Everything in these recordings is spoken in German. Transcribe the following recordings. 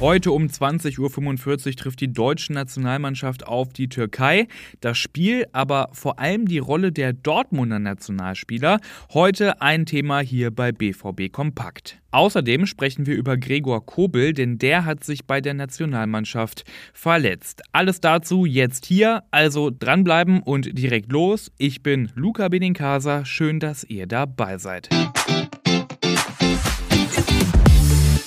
Heute um 20.45 Uhr trifft die deutsche Nationalmannschaft auf die Türkei. Das Spiel, aber vor allem die Rolle der Dortmunder Nationalspieler, heute ein Thema hier bei BVB Kompakt. Außerdem sprechen wir über Gregor Kobel, denn der hat sich bei der Nationalmannschaft verletzt. Alles dazu jetzt hier, also dranbleiben und direkt los. Ich bin Luca Benincasa, schön, dass ihr dabei seid.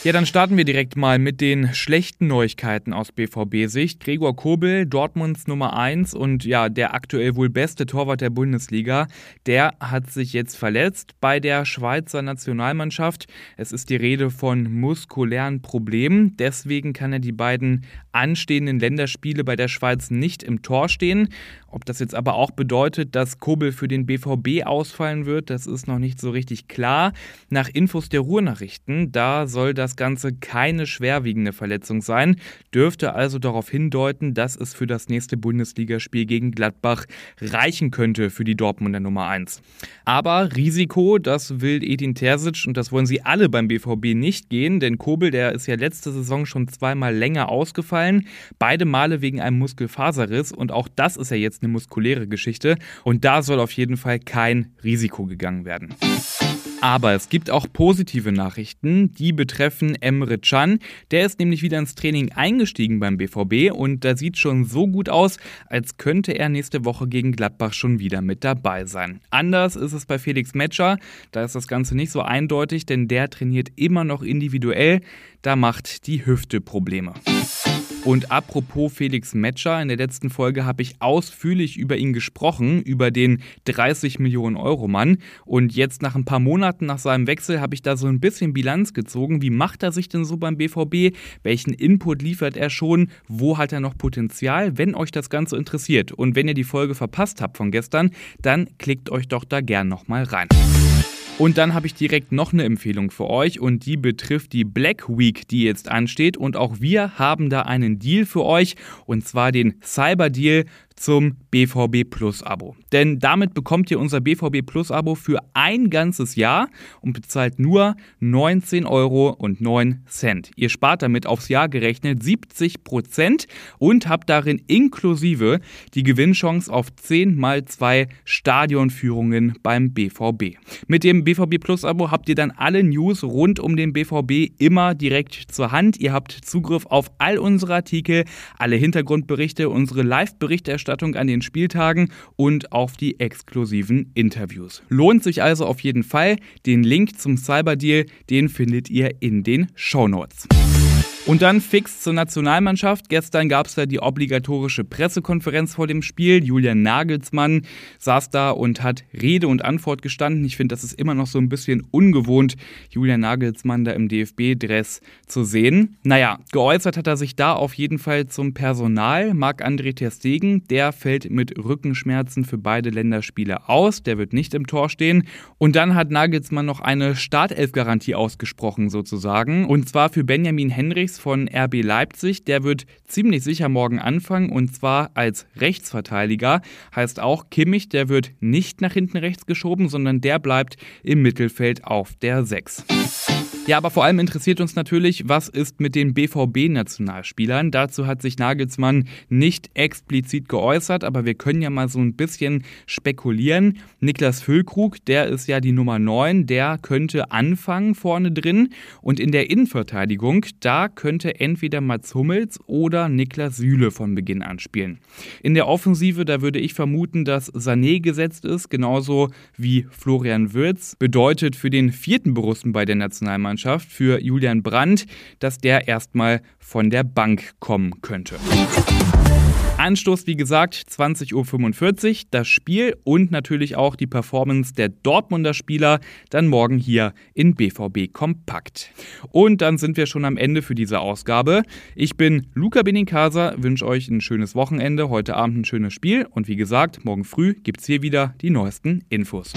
Ja, dann starten wir direkt mal mit den schlechten Neuigkeiten aus BVB-Sicht. Gregor Kobel, Dortmunds Nummer 1 und ja, der aktuell wohl beste Torwart der Bundesliga, der hat sich jetzt verletzt bei der Schweizer Nationalmannschaft. Es ist die Rede von muskulären Problemen. Deswegen kann er die beiden anstehenden Länderspiele bei der Schweiz nicht im Tor stehen. Ob das jetzt aber auch bedeutet, dass Kobel für den BVB ausfallen wird, das ist noch nicht so richtig klar. Nach Infos der Ruhrnachrichten, da soll das Ganze keine schwerwiegende Verletzung sein, dürfte also darauf hindeuten, dass es für das nächste Bundesligaspiel gegen Gladbach reichen könnte für die Dortmunder Nummer 1. Aber Risiko, das will Edin Terzic und das wollen sie alle beim BVB nicht gehen, denn Kobel, der ist ja letzte Saison schon zweimal länger ausgefallen, beide Male wegen einem Muskelfaserriss und auch das ist ja jetzt eine muskuläre Geschichte und da soll auf jeden Fall kein Risiko gegangen werden. Aber es gibt auch positive Nachrichten, die betreffen Emre Can. Der ist nämlich wieder ins Training eingestiegen beim BVB und da sieht schon so gut aus, als könnte er nächste Woche gegen Gladbach schon wieder mit dabei sein. Anders ist es bei Felix Metscher, da ist das Ganze nicht so eindeutig, denn der trainiert immer noch individuell, da macht die Hüfte Probleme. Und apropos Felix Metscher, in der letzten Folge habe ich ausführlich über ihn gesprochen, über den 30 Millionen Euro Mann. Und jetzt nach ein paar Monaten nach seinem Wechsel habe ich da so ein bisschen Bilanz gezogen. Wie macht er sich denn so beim BVB? Welchen Input liefert er schon? Wo hat er noch Potenzial? Wenn euch das Ganze interessiert und wenn ihr die Folge verpasst habt von gestern, dann klickt euch doch da gern nochmal rein. Und dann habe ich direkt noch eine Empfehlung für euch und die betrifft die Black Week, die jetzt ansteht. Und auch wir haben da einen Deal für euch und zwar den Cyber Deal zum BVB Plus Abo. Denn damit bekommt ihr unser BVB Plus Abo für ein ganzes Jahr und bezahlt nur 19 Euro und 9 Cent. Ihr spart damit aufs Jahr gerechnet 70 Prozent und habt darin inklusive die Gewinnchance auf 10 mal 2 Stadionführungen beim BVB. Mit dem BVB Plus Abo habt ihr dann alle News rund um den BVB immer direkt zur Hand. Ihr habt Zugriff auf all unsere Artikel, alle Hintergrundberichte, unsere Live-Berichterstattung Berichterstattung an den Spieltagen und auf die exklusiven Interviews. Lohnt sich also auf jeden Fall. Den Link zum Cyberdeal, den findet ihr in den Show Notes. Und dann fix zur Nationalmannschaft. Gestern gab es da die obligatorische Pressekonferenz vor dem Spiel. Julian Nagelsmann saß da und hat Rede und Antwort gestanden. Ich finde, das ist immer noch so ein bisschen ungewohnt, Julian Nagelsmann da im DFB-Dress zu sehen. Naja, geäußert hat er sich da auf jeden Fall zum Personal. Marc-André Ter Stegen, der fällt mit Rückenschmerzen für beide Länderspiele aus. Der wird nicht im Tor stehen. Und dann hat Nagelsmann noch eine Startelf-Garantie ausgesprochen sozusagen. Und zwar für Benjamin Henrichs von RB Leipzig. Der wird ziemlich sicher morgen anfangen und zwar als Rechtsverteidiger. Heißt auch, Kimmich, der wird nicht nach hinten rechts geschoben, sondern der bleibt im Mittelfeld auf der 6. Ja, aber vor allem interessiert uns natürlich, was ist mit den BVB-Nationalspielern? Dazu hat sich Nagelsmann nicht explizit geäußert, aber wir können ja mal so ein bisschen spekulieren. Niklas Füllkrug, der ist ja die Nummer 9, der könnte anfangen vorne drin. Und in der Innenverteidigung, da könnte entweder Mats Hummels oder Niklas Süle von Beginn an spielen. In der Offensive, da würde ich vermuten, dass Sané gesetzt ist, genauso wie Florian Würz. Bedeutet für den vierten Borussen bei der Nationalmannschaft, Mannschaft für Julian Brandt, dass der erstmal von der Bank kommen könnte. Anstoß, wie gesagt, 20.45 Uhr, das Spiel und natürlich auch die Performance der Dortmunder Spieler dann morgen hier in BVB Kompakt. Und dann sind wir schon am Ende für diese Ausgabe. Ich bin Luca Benincasa, wünsche euch ein schönes Wochenende, heute Abend ein schönes Spiel und wie gesagt, morgen früh gibt es hier wieder die neuesten Infos.